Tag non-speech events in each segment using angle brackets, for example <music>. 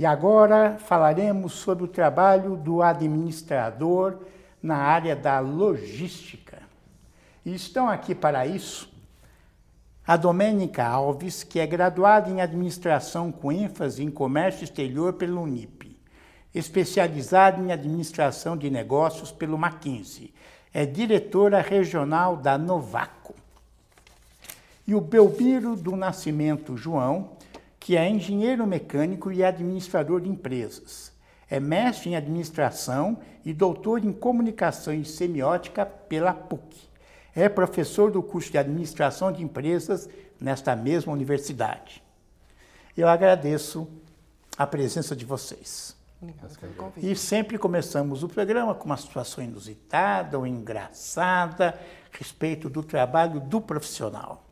E agora falaremos sobre o trabalho do administrador na área da logística. E estão aqui para isso a Domênica Alves, que é graduada em administração com ênfase em comércio exterior pelo Unip, especializada em administração de negócios pelo Mackenzie, é diretora regional da Novaco. E o Belmiro do Nascimento João, que é engenheiro mecânico e administrador de empresas. É mestre em administração e doutor em comunicação e semiótica pela PUC. É professor do curso de administração de empresas nesta mesma universidade. Eu agradeço a presença de vocês. E sempre começamos o programa com uma situação inusitada ou engraçada a respeito do trabalho do profissional.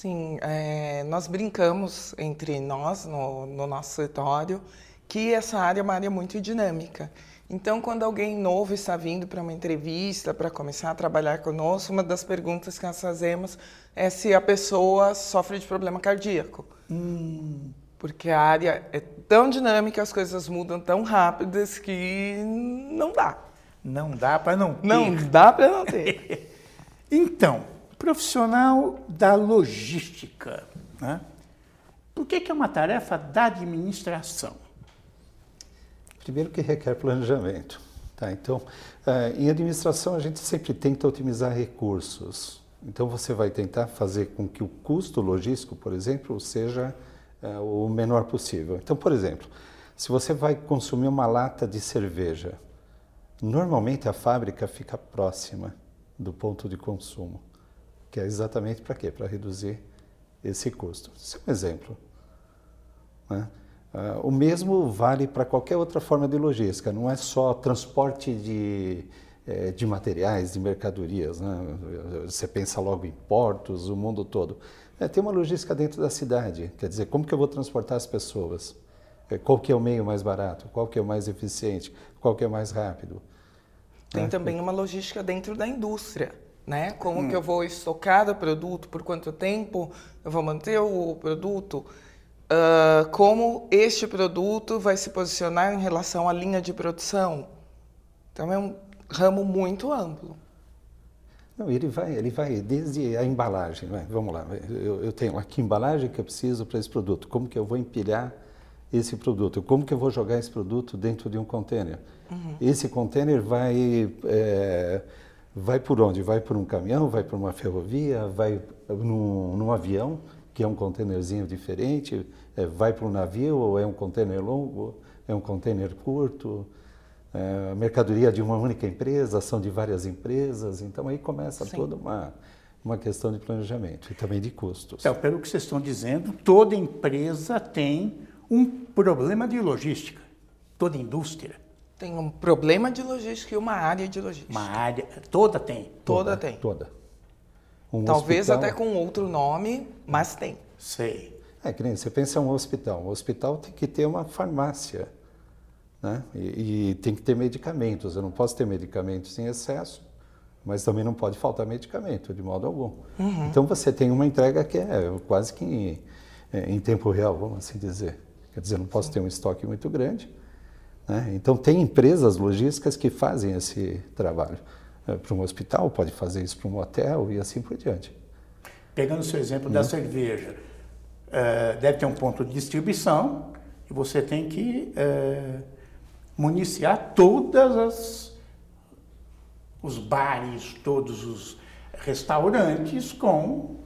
Sim, é, nós brincamos entre nós, no, no nosso escritório, que essa área é uma área muito dinâmica. Então, quando alguém novo está vindo para uma entrevista, para começar a trabalhar conosco, uma das perguntas que nós fazemos é se a pessoa sofre de problema cardíaco. Hum. Porque a área é tão dinâmica, as coisas mudam tão rápidas que não dá. Não dá para não ter. Não dá para não ter. <laughs> então, Profissional da logística. Né? Por que, que é uma tarefa da administração? Primeiro que requer planejamento. Tá? Então, eh, em administração a gente sempre tenta otimizar recursos. Então você vai tentar fazer com que o custo logístico, por exemplo, seja eh, o menor possível. Então, por exemplo, se você vai consumir uma lata de cerveja, normalmente a fábrica fica próxima do ponto de consumo que é exatamente para quê? Para reduzir esse custo. Isso é um exemplo. Né? Uh, o mesmo vale para qualquer outra forma de logística, não é só transporte de, eh, de materiais, de mercadorias. Né? Você pensa logo em portos, o mundo todo. É, tem uma logística dentro da cidade, quer dizer, como que eu vou transportar as pessoas? É, qual que é o meio mais barato? Qual que é o mais eficiente? Qual que é o mais rápido? Tem né? também uma logística dentro da indústria né? Como hum. que eu vou estocar o produto, por quanto tempo eu vou manter o produto, uh, como este produto vai se posicionar em relação à linha de produção. Então é um ramo muito amplo. Não, ele vai, ele vai desde a embalagem. Né? Vamos lá, eu, eu tenho aqui embalagem que eu preciso para esse produto. Como que eu vou empilhar esse produto? Como que eu vou jogar esse produto dentro de um container? Uhum. Esse container vai é, Vai por onde? Vai por um caminhão, vai por uma ferrovia, vai num, num avião, que é um contêinerzinho diferente, é, vai para um navio, ou é um contêiner longo, é um contêiner curto, é, mercadoria de uma única empresa, são de várias empresas, então aí começa Sim. toda uma, uma questão de planejamento e também de custos. Então, pelo que vocês estão dizendo, toda empresa tem um problema de logística, toda indústria. Tem um problema de logística e uma área de logística. Uma área, toda tem. Toda, toda tem. Toda. Um Talvez hospital... até com outro nome, mas tem. Sei. É que nem você pensa um hospital. Um hospital tem que ter uma farmácia, né? E, e tem que ter medicamentos. Eu não posso ter medicamentos em excesso, mas também não pode faltar medicamento de modo algum. Uhum. Então você tem uma entrega que é quase que em, é, em tempo real, vamos assim dizer. Quer dizer, não posso Sim. ter um estoque muito grande né? Então, tem empresas logísticas que fazem esse trabalho. É, para um hospital, pode fazer isso para um hotel e assim por diante. Pegando o seu exemplo da uhum. cerveja, é, deve ter um ponto de distribuição e você tem que é, municiar todas as os bares, todos os restaurantes com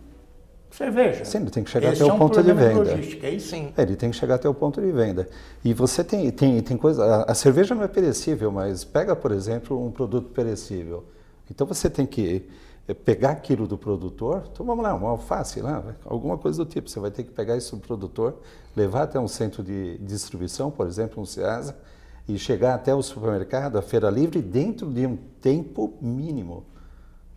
cerveja. Sim, ele tem que chegar até é o ponto de venda. Logística, é sim. É, ele tem que chegar até o ponto de venda. E você tem, tem, tem coisa. A, a, cerveja não é perecível, mas pega, por exemplo, um produto perecível. Então você tem que eh, pegar aquilo do produtor, então vamos lá, uma alface lá, alguma coisa do tipo. Você vai ter que pegar isso do produtor, levar até um centro de distribuição, por exemplo, um CEASA, e chegar até o supermercado, a feira livre, dentro de um tempo mínimo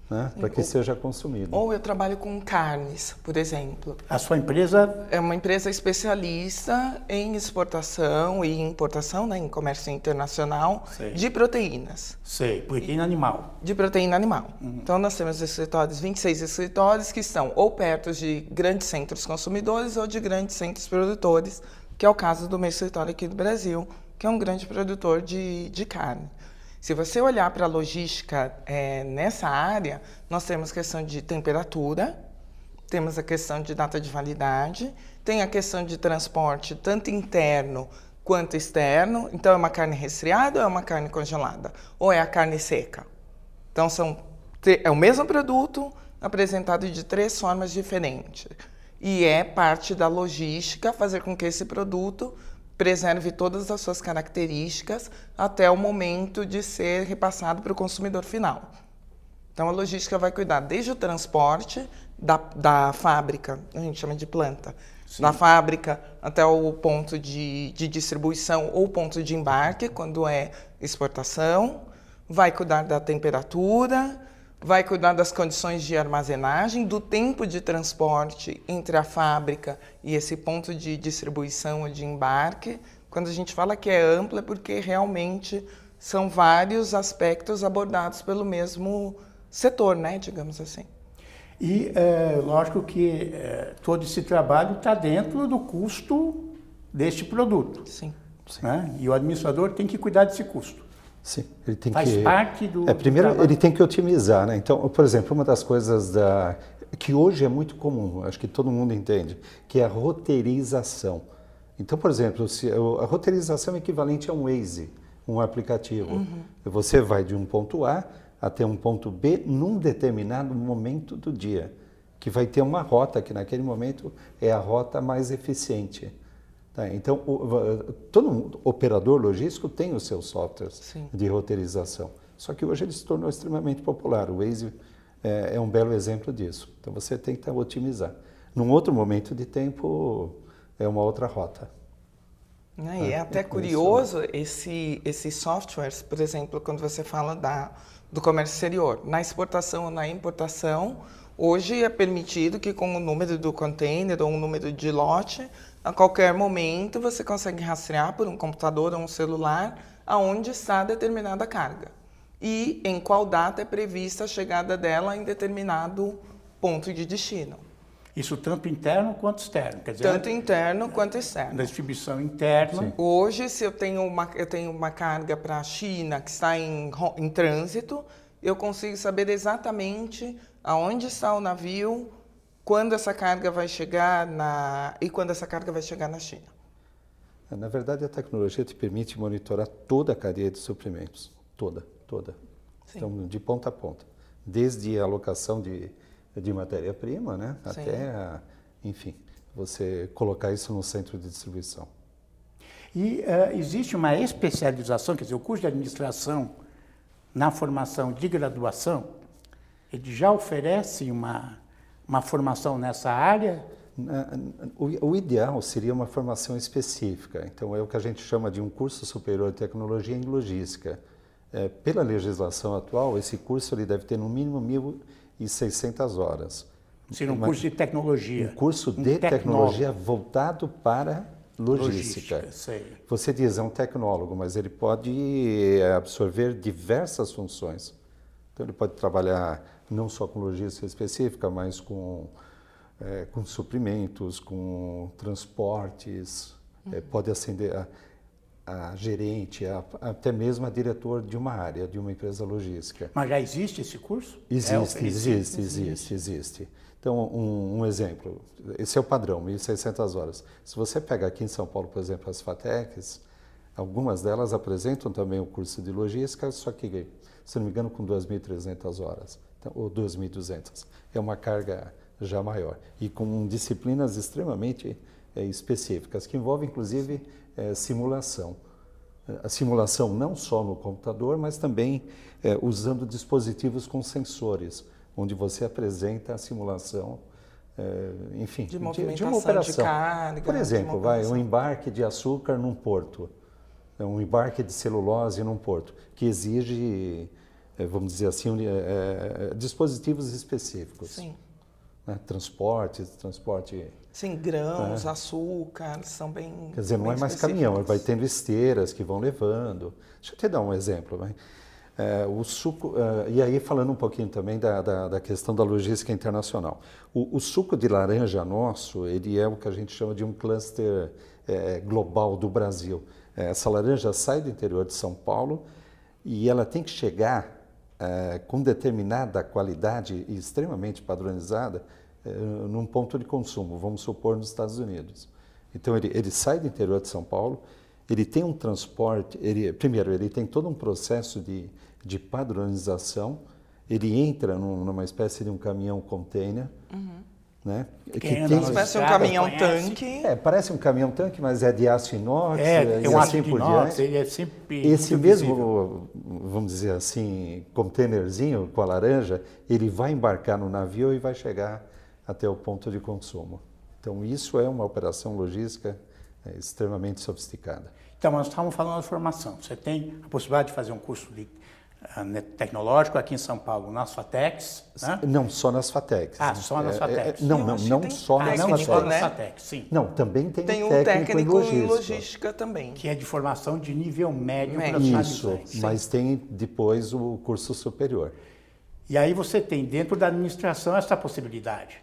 né, para que ou, seja consumido. Ou eu trabalho com carnes, por exemplo. A sua empresa? É uma empresa especialista em exportação e importação, né, em comércio internacional, Sei. de proteínas. Sei, proteína animal. De proteína animal. Uhum. Então nós temos escritórios, 26 escritórios que estão ou perto de grandes centros consumidores ou de grandes centros produtores que é o caso do meu escritório aqui do Brasil, que é um grande produtor de, de carne. Se você olhar para a logística é, nessa área, nós temos questão de temperatura, temos a questão de data de validade, tem a questão de transporte tanto interno quanto externo. Então, é uma carne resfriada ou é uma carne congelada? Ou é a carne seca? Então, são, é o mesmo produto apresentado de três formas diferentes. E é parte da logística fazer com que esse produto preserve todas as suas características até o momento de ser repassado para o consumidor final. Então, a logística vai cuidar desde o transporte da, da fábrica, a gente chama de planta, Sim. da fábrica até o ponto de, de distribuição ou ponto de embarque, quando é exportação, vai cuidar da temperatura, vai cuidar das condições de armazenagem, do tempo de transporte entre a fábrica e esse ponto de distribuição ou de embarque. Quando a gente fala que é ampla, é porque realmente são vários aspectos abordados pelo mesmo setor, né, digamos assim. E é, lógico que é, todo esse trabalho está dentro do custo deste produto. Sim. Né? E o administrador tem que cuidar desse custo. Sim, ele tem Faz que. parte do. É, primeiro, do ele tem que otimizar, né? Então, por exemplo, uma das coisas da que hoje é muito comum, acho que todo mundo entende, que é a roteirização. Então, por exemplo, se, a roteirização é equivalente a um Waze, um aplicativo. Uhum. Você vai de um ponto A até um ponto B num determinado momento do dia, que vai ter uma rota que naquele momento é a rota mais eficiente. Tá? Então, o, todo operador logístico tem os seus softwares Sim. de roteirização. Só que hoje ele se tornou extremamente popular. O Waze é, é, um belo exemplo disso. Então, você tem que otimizar. Num outro momento de tempo, é uma outra rota. Né? E é até curioso esse, esses softwares, por exemplo, quando você fala da do comércio exterior. Na exportação ou na importação, hoje é permitido que com o número do container ou o número de lote, a qualquer momento você consegue rastrear por um computador ou um celular aonde está determinada carga e em qual data é prevista a chegada dela em determinado ponto de destino. Isso tanto interno quanto externo. Quer dizer, tanto interno quanto externo. Da distribuição interna. Sim. Hoje, se eu tenho uma, eu tenho uma carga para a China que está em, em trânsito, eu consigo saber exatamente aonde está o navio, quando essa carga vai chegar na e quando essa carga vai chegar na China. Na verdade, a tecnologia te permite monitorar toda a cadeia de suprimentos, toda, toda. Sim. Então, de ponta a ponta, desde a alocação de de matéria-prima, né? Sim. Até, a, enfim, você colocar isso no centro de distribuição. E uh, existe uma especialização, quer dizer, o curso de administração na formação de graduação, ele já oferece uma, uma formação nessa área? O, o, ideal seria uma formação específica. Então, é o que a gente chama de um curso superior de tecnologia em logística. É, pela legislação atual, esse curso ele deve ter no mínimo mil e 600 horas. Seria um curso de tecnologia. Um curso de um tecnologia voltado para logística. logística Você diz, é um tecnólogo, mas ele pode eh, absorver diversas funções. Então, ele pode trabalhar não só com logística específica, mas com, é, com suprimentos, com transportes, uhum. é, pode acender a, a gerente, a, até mesmo a diretor de uma área, de uma empresa logística. Mas já existe esse curso? Existe, é, existe, existe, existe, existe. Então, um, um, exemplo, esse é o padrão, 1.600 horas. Se você pega aqui em São Paulo, por exemplo, as FATECs, algumas delas apresentam também o curso de logística, só que, se não me engano, com 2.300 horas, então, ou 2.200. É uma carga já maior. E com disciplinas extremamente é, específicas, que envolvem, inclusive, é, simulação. A simulação não só no computador, mas também é, usando dispositivos com sensores, onde você apresenta a simulação, é, enfim, de, de, de, uma operação. De carga, Por exemplo, vai um embarque de açúcar num porto, um embarque de celulose num porto, que exige, é, vamos dizer assim, é, dispositivos específicos. Sim. Né? Transporte, transporte Sim, grãos, é. açúcar, são bem. Quer dizer, não é mais caminhão, vai tendo esteiras que vão levando. Deixa eu te dar um exemplo. Né? É, o suco, é, e aí falando um pouquinho também da, da, da questão da logística internacional. O, o, suco de laranja nosso, ele é o que a gente chama de um cluster é, global do Brasil. É, essa laranja sai do interior de São Paulo e ela tem que chegar é, com determinada qualidade e extremamente padronizada é, num ponto de consumo, vamos supor nos Estados Unidos. Então ele, ele sai do interior de São Paulo, ele tem um transporte, ele, primeiro ele tem todo um processo de, de padronização, ele entra num, numa espécie de um caminhão container, uhum. Né? Que tem, parece um caminhão tanque. É, parece um caminhão tanque, mas é de aço inox é, e um assim por inox, diante. Ele é sempre Esse mesmo, vamos dizer assim, containerzinho com a laranja, ele vai embarcar no navio e vai chegar até o ponto de consumo. Então isso é uma operação logística é, extremamente sofisticada. Então nós estávamos falando de formação. Você tem a possibilidade de fazer um curso de tecnológico aqui em São Paulo, nas FATECs, né? Não, só nas FATECs. Ah, só nas FATECs. É, é, não, não, não, não só nas FATECs. só nas FATECs, sim. Não, também tem, tem um técnico, técnico em, logística. em logística também. Que é de formação de nível médio, Médio. Isso, mas tem depois o curso superior. E aí você tem dentro da administração essa possibilidade.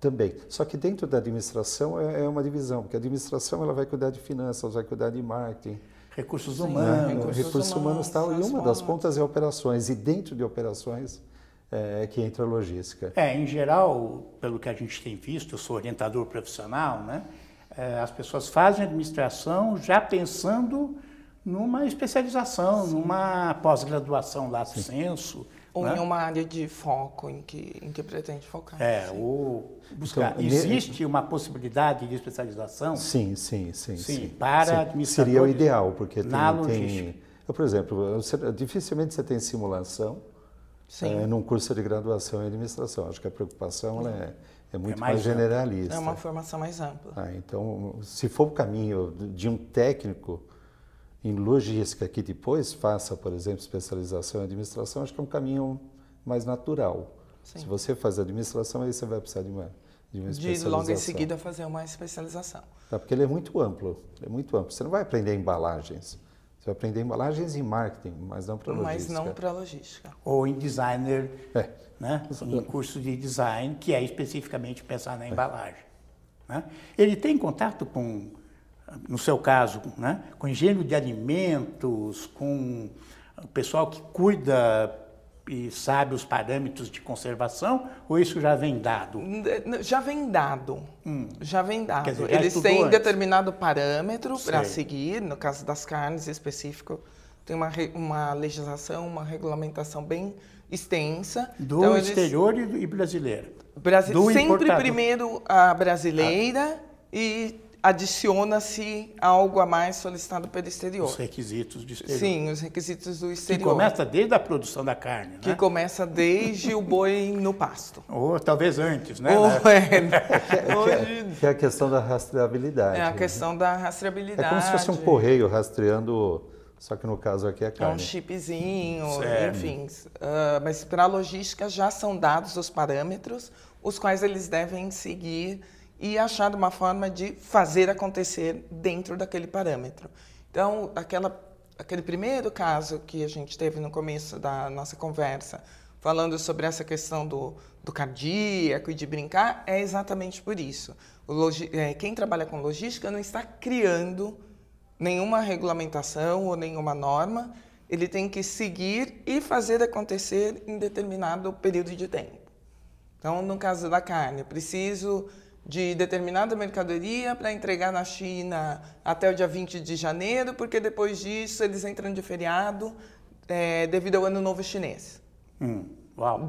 Também. Só que dentro da administração é, é uma divisão, porque a administração ela vai cuidar de finanças, vai cuidar de marketing. Recursos humanos. recursos, recursos humanos, tal. E uma das pontas é operações. E dentro de operações é que entra a logística. É, em geral, pelo que a gente tem visto, eu sou orientador profissional, né? É, as pessoas fazem administração já pensando numa especialização, Sim. numa pós-graduação lá, senso. Ou né? em uma área de foco em que, em que pretende focar. É, ou buscar. Então, Existe uma possibilidade de especialização? Sim, sim, sim. Sim, sim. para sim. Seria o ideal, porque tem, na tem logística. eu, por exemplo, você, dificilmente você tem simulação é, num curso de graduação em administração. Acho que a preocupação ela é, é muito É mais, mais generalista. É uma formação mais ampla. Ah, então, se for o caminho de um técnico em logística que depois faça, por exemplo, especialização em administração, acho que é um caminho mais natural. Sim. Se você faz administração, aí você vai precisar de uma, de uma De especialização. logo em seguida fazer uma especialização. Tá, porque ele é muito amplo, é muito amplo. Você não vai aprender embalagens. Você vai aprender embalagens e marketing, mas não para logística. Mas não para logística. Ou em designer, É. né? <laughs> em curso de design, que é especificamente pensar na embalagem. Né? Ele tem contato com, no seu caso, né? com engenheiro de alimentos, com o pessoal que cuida e sabe os parâmetros de conservação, ou isso já vem dado? Já vem dado. Já vem dado. Hum. Quer dizer, Eles têm antes. determinado parâmetro para seguir, no caso das carnes em específico, tem uma, uma legislação, uma regulamentação bem extensa. Do Então, eles- exterior e, do- e brasileiro. Brasi- do sempre importador. primeiro a brasileira e adiciona-se algo a mais solicitado pelo exterior. Os requisitos de exterior. Sim, os requisitos do Que exterior. começa desde a produção da carne, Que né? começa desde o boi no pasto. <laughs> Ou talvez antes, né? Ou né? é, <laughs> hoje Que é a questão da rastreabilidade. é a né? questão da É rastreabilidade. como se fosse um correio rastreando, só que no caso aqui é É um carne. chipzinho, Certo. enfim. Ah, mas para a logística já são dados os parâmetros, os quais eles devem seguir e achar uma forma de fazer acontecer dentro daquele parâmetro. Então, aquela, aquele primeiro caso que a gente teve no começo da nossa conversa, falando sobre essa questão do, do cardíaco e de brincar, é exatamente por isso. Eh, quem trabalha com logística não está criando nenhuma regulamentação ou nenhuma norma, ele tem que seguir e fazer acontecer em determinado período de tempo. Então, no caso da carne, eu preciso de determinada mercadoria para entregar na China até o dia 20 de janeiro, porque depois disso eles entram de feriado eh, devido ao Ano Novo Chinês. Hum.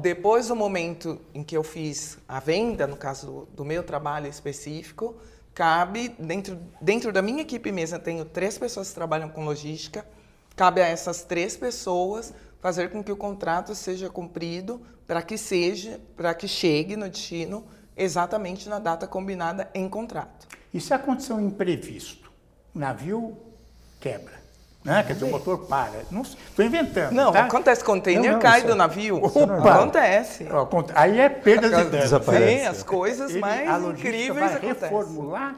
Depois do momento em que eu fiz a venda, no caso do, do meu trabalho específico, cabe, dentro, dentro da minha equipe mesmo, eu tenho três pessoas que trabalham com logística, cabe a essas três pessoas fazer com que o contrato seja cumprido para que seja, para que chegue no destino exatamente na data combinada em contrato. E se acontecer um imprevisto? O navio quebra. Né? Quer dizer, o motor para. Não Estou inventando. Não, tá? acontece, container Não, não, cai isso do é- navio. Opa! Acontece. Aí é perda de dano. Desaparece. Sim, as coisas Ele- mais incríveis vai acontecem. reformular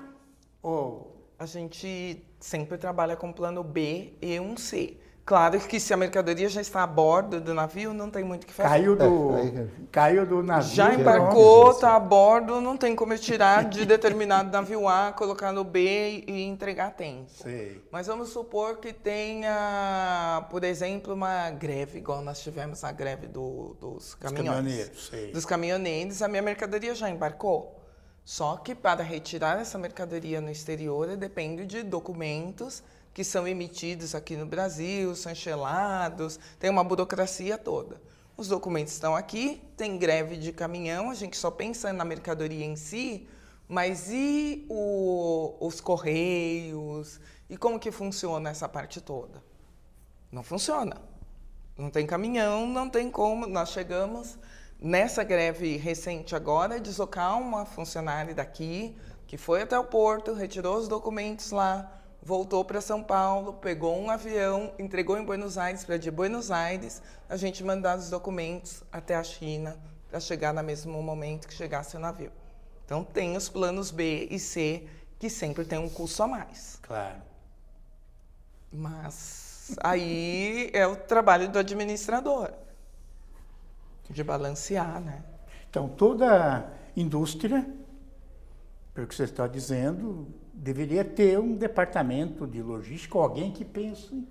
ou A gente sempre trabalha com plano B e um C. Claro que se a mercadoria já está a bordo do navio, não tem muito o que fazer. Caiu do, É, caiu do navio. Já embarcou, está a bordo, não tem como eu tirar de determinado <laughs> navio A, colocar no B e entregar a tempo. Sei. Mas vamos supor que tenha, por exemplo, uma greve, igual nós tivemos a greve do- dos Os caminhões. caminhoneiros, sei. Dos caminhoneiros, a minha mercadoria já embarcou. Só que para retirar essa mercadoria no exterior, eu dependo de documentos que são emitidos aqui no Brasil, são enchelados, tem uma burocracia toda. Os documentos estão aqui, tem greve de caminhão, a gente só pensa na mercadoria em si, mas e o- os correios? E como que funciona essa parte toda? Não funciona. Não tem caminhão, não tem como. Nós chegamos nessa greve recente agora, deslocar uma funcionária daqui, que foi até o porto, retirou os documentos lá, voltou para São Paulo, pegou um avião, entregou em Buenos Aires para de Buenos Aires, a gente mandar os documentos até a China para chegar no mesmo momento que chegasse o navio. Então tem os planos B e C que sempre tem um custo a mais. Claro. Mas aí é o trabalho do administrador de balancear, né? Então, toda indústria, pelo que você está dizendo, deveria ter um departamento de logística, ou alguém que pense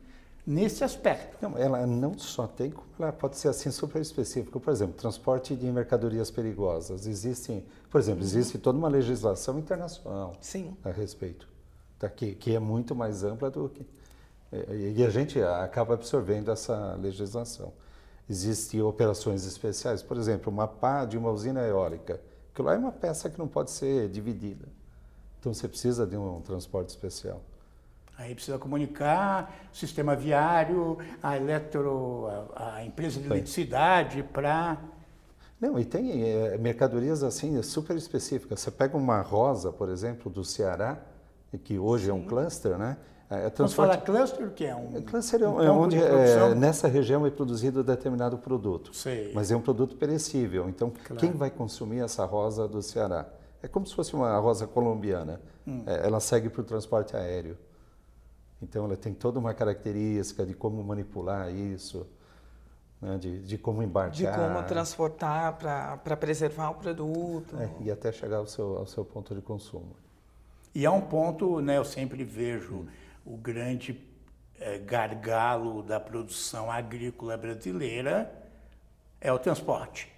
nesse aspecto. Não, ela não só tem, como ela pode ser assim super específica. Por exemplo, transporte de mercadorias perigosas. Existem, por exemplo, existe toda uma legislação internacional Sim. a respeito, tá? que, que é muito mais ampla do que. E a gente acaba absorvendo essa legislação. Existem operações especiais, por exemplo, uma pá de uma usina eólica. Aquilo lá é uma peça que não pode ser dividida. Então você precisa de um transporte especial. Aí precisa comunicar o sistema viário, a eletro, a, a empresa de Sim. eletricidade para Não, e tem eh, mercadorias assim super específicas. Você pega uma rosa, por exemplo, do Ceará, que hoje é um cluster, né? É, Vamos falar cluster, que é um, É, cluster é, um é onde de é, produção. nessa região é produzido determinado produto. Sei. Mas é um produto perecível. Então, Claro. quem vai consumir essa rosa do Ceará? É como se fosse uma rosa colombiana. Hum. É, ela segue para o transporte aéreo. Então, ela tem toda uma característica de como manipular isso, né? de, de como embarcar. De como transportar para preservar o produto. É, e até chegar ao seu, ao seu ponto de consumo. E é um ponto, né, eu sempre vejo o grande eh, gargalo da produção agrícola brasileira é o transporte.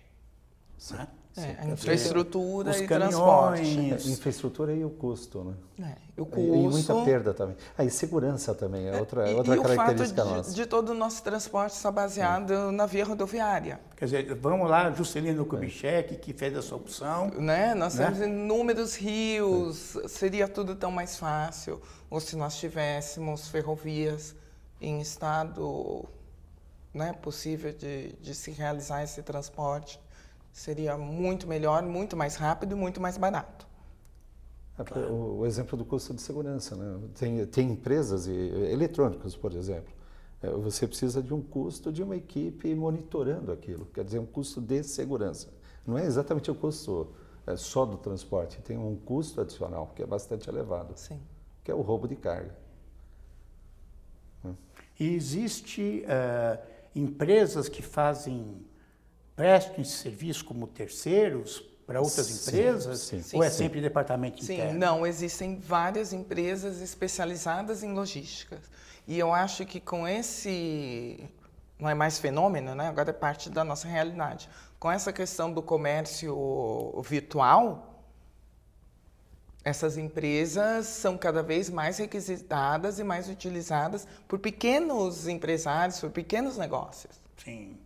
né? É, infraestrutura os e caminhões, transporte. É, infraestrutura e o custo, né? É, o E, e muita custo. perda também. Ah, e segurança também, é outra, E, outra e o fato característica de, de todo o nosso transporte estar baseado na via rodoviária. Quer dizer, vamos lá, Juscelino Kubitschek, que fez essa opção. Né? Nós Né? temos inúmeros rios, seria tudo tão mais fácil. Ou se nós tivéssemos ferrovias em estado né, possível de, de se realizar esse transporte, seria muito melhor, muito mais rápido e muito mais barato. É, O, o exemplo do custo de segurança, né? Tem, tem empresas e, eletrônicas, por exemplo. É, Você precisa de um custo de uma equipe monitorando aquilo, quer dizer, um custo de segurança. Não é exatamente o custo é, só do transporte, tem um custo adicional que é bastante elevado, Sim. que é o roubo de carga. E existe eh, empresas que fazem, prestam esse serviço como terceiros para outras Sim, empresas? sim. ou é Sim. sempre departamento Sim, interno? não, existem várias empresas especializadas em logística. E eu acho que com esse, não é mais fenômeno, né? agora é parte da nossa realidade. Com essa questão do comércio virtual, essas empresas são cada vez mais requisitadas e mais utilizadas por pequenos empresários, por pequenos negócios. Sim.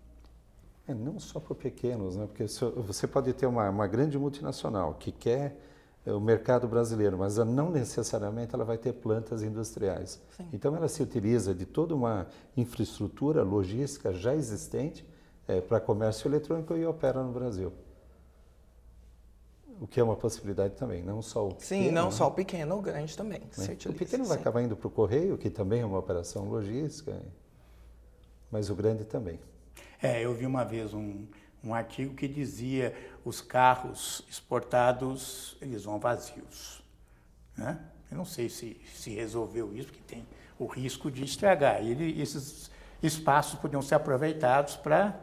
É, não só por pequenos, né? porque você pode ter uma, uma grande multinacional que quer é, o mercado brasileiro, mas não necessariamente ela vai ter plantas industriais. Sim. Então ela se utiliza de toda uma infraestrutura logística já existente é, para comércio eletrônico e opera no Brasil. O que é uma possibilidade também, não só o Sim, pequeno, não né? só o pequeno, o grande também. né? O utiliza, pequeno vai sim. acabar indo para o correio, que também é uma operação logística, mas o grande também. É, eu vi uma vez um, um artigo que dizia os carros exportados, eles vão vazios. Né? Eu não sei se, se resolveu isso, porque tem o risco de estragar. E ele- esses espaços podiam ser aproveitados para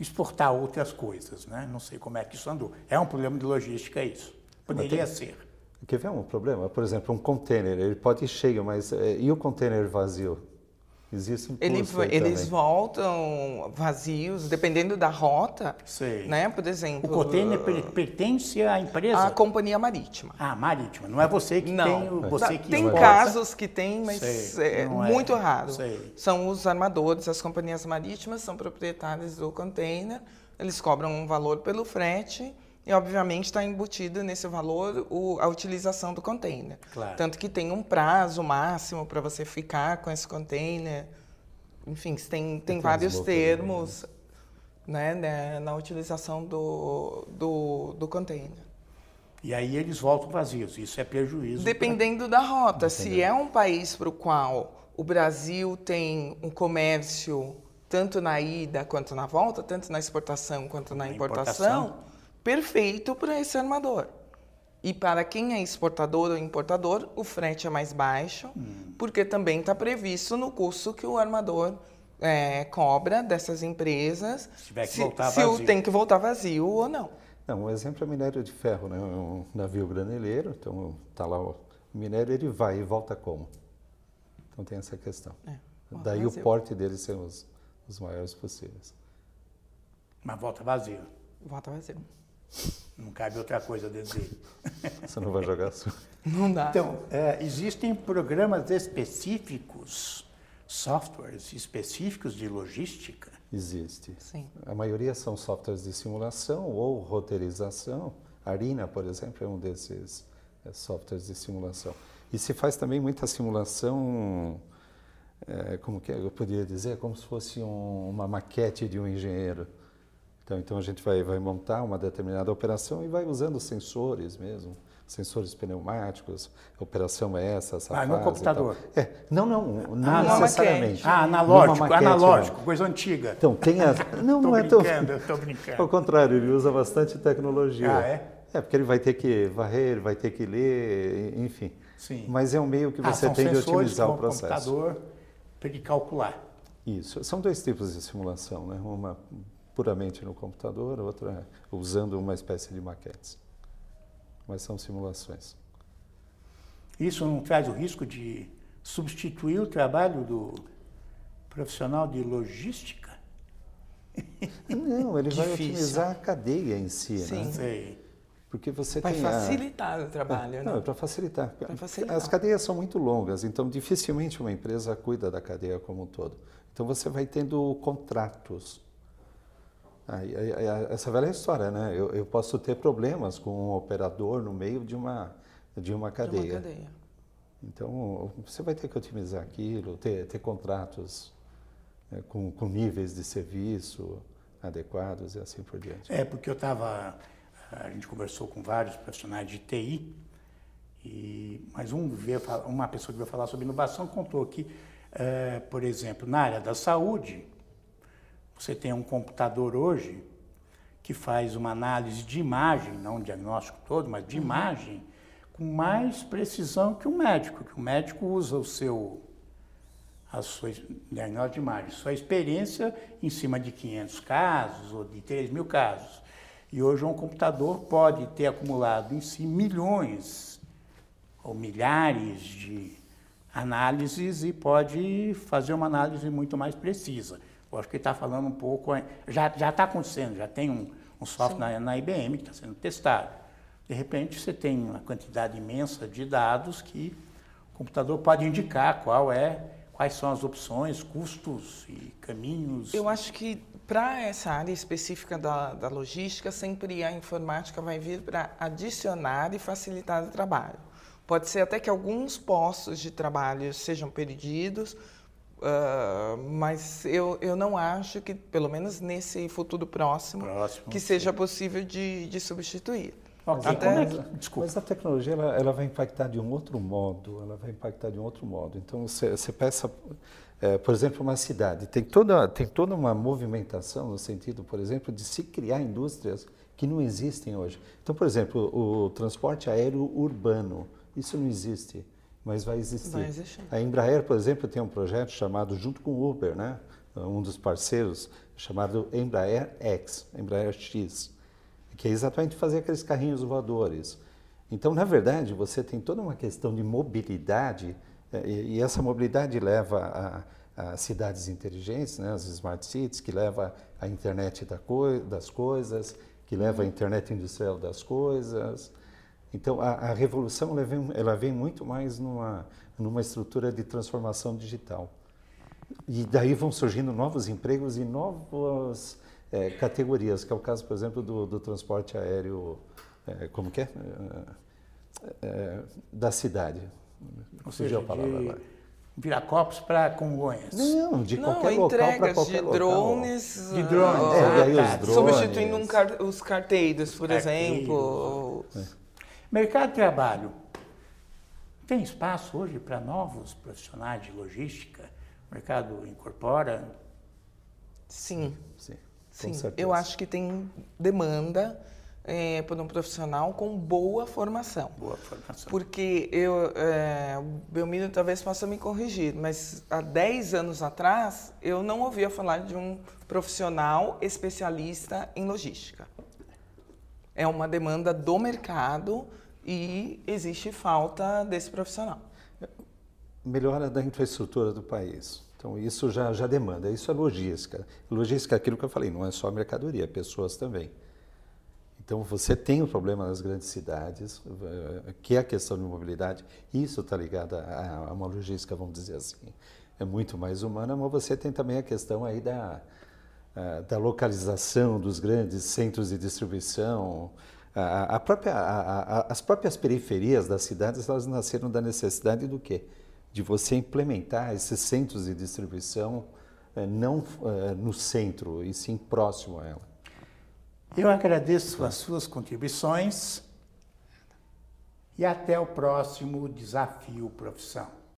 exportar outras coisas. Né? Não sei como é que isso andou. É um problema de logística isso. Poderia tem, ser. Quer ver um problema? Por exemplo, um container, ele pode cheio, mas é, e o container vazio? Existe um Ele, Eles também. voltam vazios, dependendo da rota. Sei. Né? Por exemplo. O container pertence à empresa? À companhia marítima. Ah, marítima. Não é você que não. tem. Você que tem casos que tem, mas Sei. é não é. muito é. raro. Sei. São os armadores, as companhias marítimas são proprietários do container. Eles cobram um valor pelo frete e, obviamente, está embutido nesse valor o, a utilização do container. Claro. Tanto que tem um prazo máximo para você ficar com esse container. Enfim, tem, tem vários termos né, né, na utilização do, do, do container. E aí eles voltam vazios. Isso é prejuízo. Dependendo pra... da rota. Se é um país para o qual o Brasil tem um comércio tanto na ida quanto na volta, tanto na exportação quanto na, na importação, importação perfeito para esse armador. E para quem é exportador ou importador, o frete é mais baixo, hum. porque também está previsto no custo que o armador é, cobra dessas empresas. Se tiver que se, voltar se vazio. tem que voltar vazio ou não. Não, um exemplo é minério de ferro, né? um navio graneleiro, então está lá o minério, ele vai e volta como? Então tem essa questão. É, Daí vazio. o porte dele ser os, os maiores possíveis. Mas volta vazio. Volta vazio. Não cabe outra coisa dentro dele. <laughs> Você não vai jogar sujo. Não dá. Então, é, existem programas específicos, softwares específicos de logística? Existe. Sim. A maioria são softwares de simulação ou roteirização. A Arina, por exemplo, é um desses é, softwares de simulação. E se faz também muita simulação, é, como que é, eu poderia dizer, como se fosse um, uma maquete de um engenheiro. Então, então a gente vai, vai montar uma determinada operação e vai usando sensores mesmo, sensores pneumáticos, a operação é essa, essa ah, no computador? É, não, não, não ah, necessariamente. Ah, analógico, maquete, analógico, não. coisa antiga. Então, tem as... <laughs> Não, não é tão... estou brincando. Ao contrário, ele usa bastante tecnologia. Ah, é? É, porque ele vai ter que varrer, vai ter que ler, enfim. Sim. Mas é um meio que ah, você ah, tem de otimizar o processo. computador para ele calcular. Isso. São dois tipos de simulação, né? Uma puramente no computador, outra usando uma espécie de maquetes. Mas são simulações. Isso não traz o risco de substituir o trabalho do profissional de logística? Não, ele <laughs> vai otimizar a cadeia em si, né? Sim. né? Sei. Porque você vai tem facilitar a... o trabalho, é, Não, é para facilitar. facilitar. As cadeias são muito longas, então dificilmente uma empresa cuida da cadeia como um todo. Então você vai tendo contratos Aí, aí, essa velha história, né? Eu, eu, posso ter problemas com um operador no meio de uma, de uma cadeia. De uma cadeia. Então, você vai ter que otimizar aquilo, ter, ter contratos né, com, com níveis de serviço adequados e assim por diante. É, porque eu estava. A gente conversou com vários profissionais de TI, e, mas um veio, uma pessoa que veio falar sobre inovação contou que, é, por exemplo, na área da saúde, você tem um computador hoje que faz uma análise de imagem, não um diagnóstico todo, mas de uhum. imagem, com mais precisão que o médico, que o médico usa o seu a sua diagnóstico de imagem, sua experiência em cima de 500 casos ou de 3 mil casos. E hoje um computador pode ter acumulado em si milhões ou milhares de análises e pode fazer uma análise muito mais precisa. Eu acho que ele está falando um pouco, já está acontecendo, já tem um, um software na, na, IBM que está sendo testado. De repente, você tem uma quantidade imensa de dados que o computador pode indicar qual é, quais são as opções, custos e caminhos. Eu acho que para essa área específica da, da logística, sempre a informática vai vir para adicionar e facilitar o trabalho. Pode ser até que alguns postos de trabalho sejam perdidos, Uh, mas eu, eu não acho que, pelo menos nesse futuro próximo, próximo que seja possível de, de substituir. Okay. Até... É Desculpa. Mas a tecnologia ela, ela, vai impactar de um outro modo, ela vai impactar de um outro modo. Então você, você pensa, é, por exemplo, uma cidade tem toda tem toda uma movimentação no sentido, por exemplo, de se criar indústrias que não existem hoje. Então, por exemplo, o transporte aéreo urbano, isso não existe. Mas vai existir. Vai existir. A Embraer, por exemplo, tem um projeto chamado, junto com o Uber, né? um dos parceiros, chamado Embraer X, Embraer X, que é exatamente fazer aqueles carrinhos voadores. Então, na verdade, você tem toda uma questão de mobilidade, eh, e, e essa mobilidade leva a, a, cidades inteligentes, né? as smart cities, que leva a internet da coi das coisas, que leva a internet industrial das coisas. Então, a, a revolução ela vem, ela vem, muito mais numa, numa estrutura de transformação digital. E daí vão surgindo novos empregos e novas é, categorias, que é o caso, por exemplo, do, do transporte aéreo, é, como que é? é? da cidade. Ou seja, a palavra de agora. Viracopos para Congonhas. Não, de Não, qualquer local para qualquer de local. drones. De drones. É, ah, tá. os drones. Substituindo um car os carteiros, por carteiros. exemplo. Mercado de trabalho. Tem espaço hoje para novos profissionais de logística? O mercado incorpora? Sim, Sim, com sim. certeza. Eu acho que tem demanda é, por um profissional com boa formação. Boa formação. Porque eu, é, o Belmiro talvez possa me corrigir, mas há 10 anos atrás eu não ouvia falar de um profissional especialista em logística. É uma demanda do mercado e existe falta desse profissional. Melhora da infraestrutura do país. Então, isso já, já demanda. Isso é logística. Logística é aquilo que eu falei, não é só mercadoria, é pessoas também. Então, você tem o problema nas grandes cidades, eh, que é a questão de mobilidade. Isso está ligado a, a uma logística, vamos dizer assim, é muito mais humana, mas você tem também a questão aí da, da localização dos grandes centros de distribuição. A, a própria, a, as próprias periferias das cidades, elas nasceram da necessidade do quê? De você implementar esses centros de distribuição eh, não eh, no centro, e sim próximo a ela. Eu agradeço as suas contribuições e até o próximo Desafio Profissão.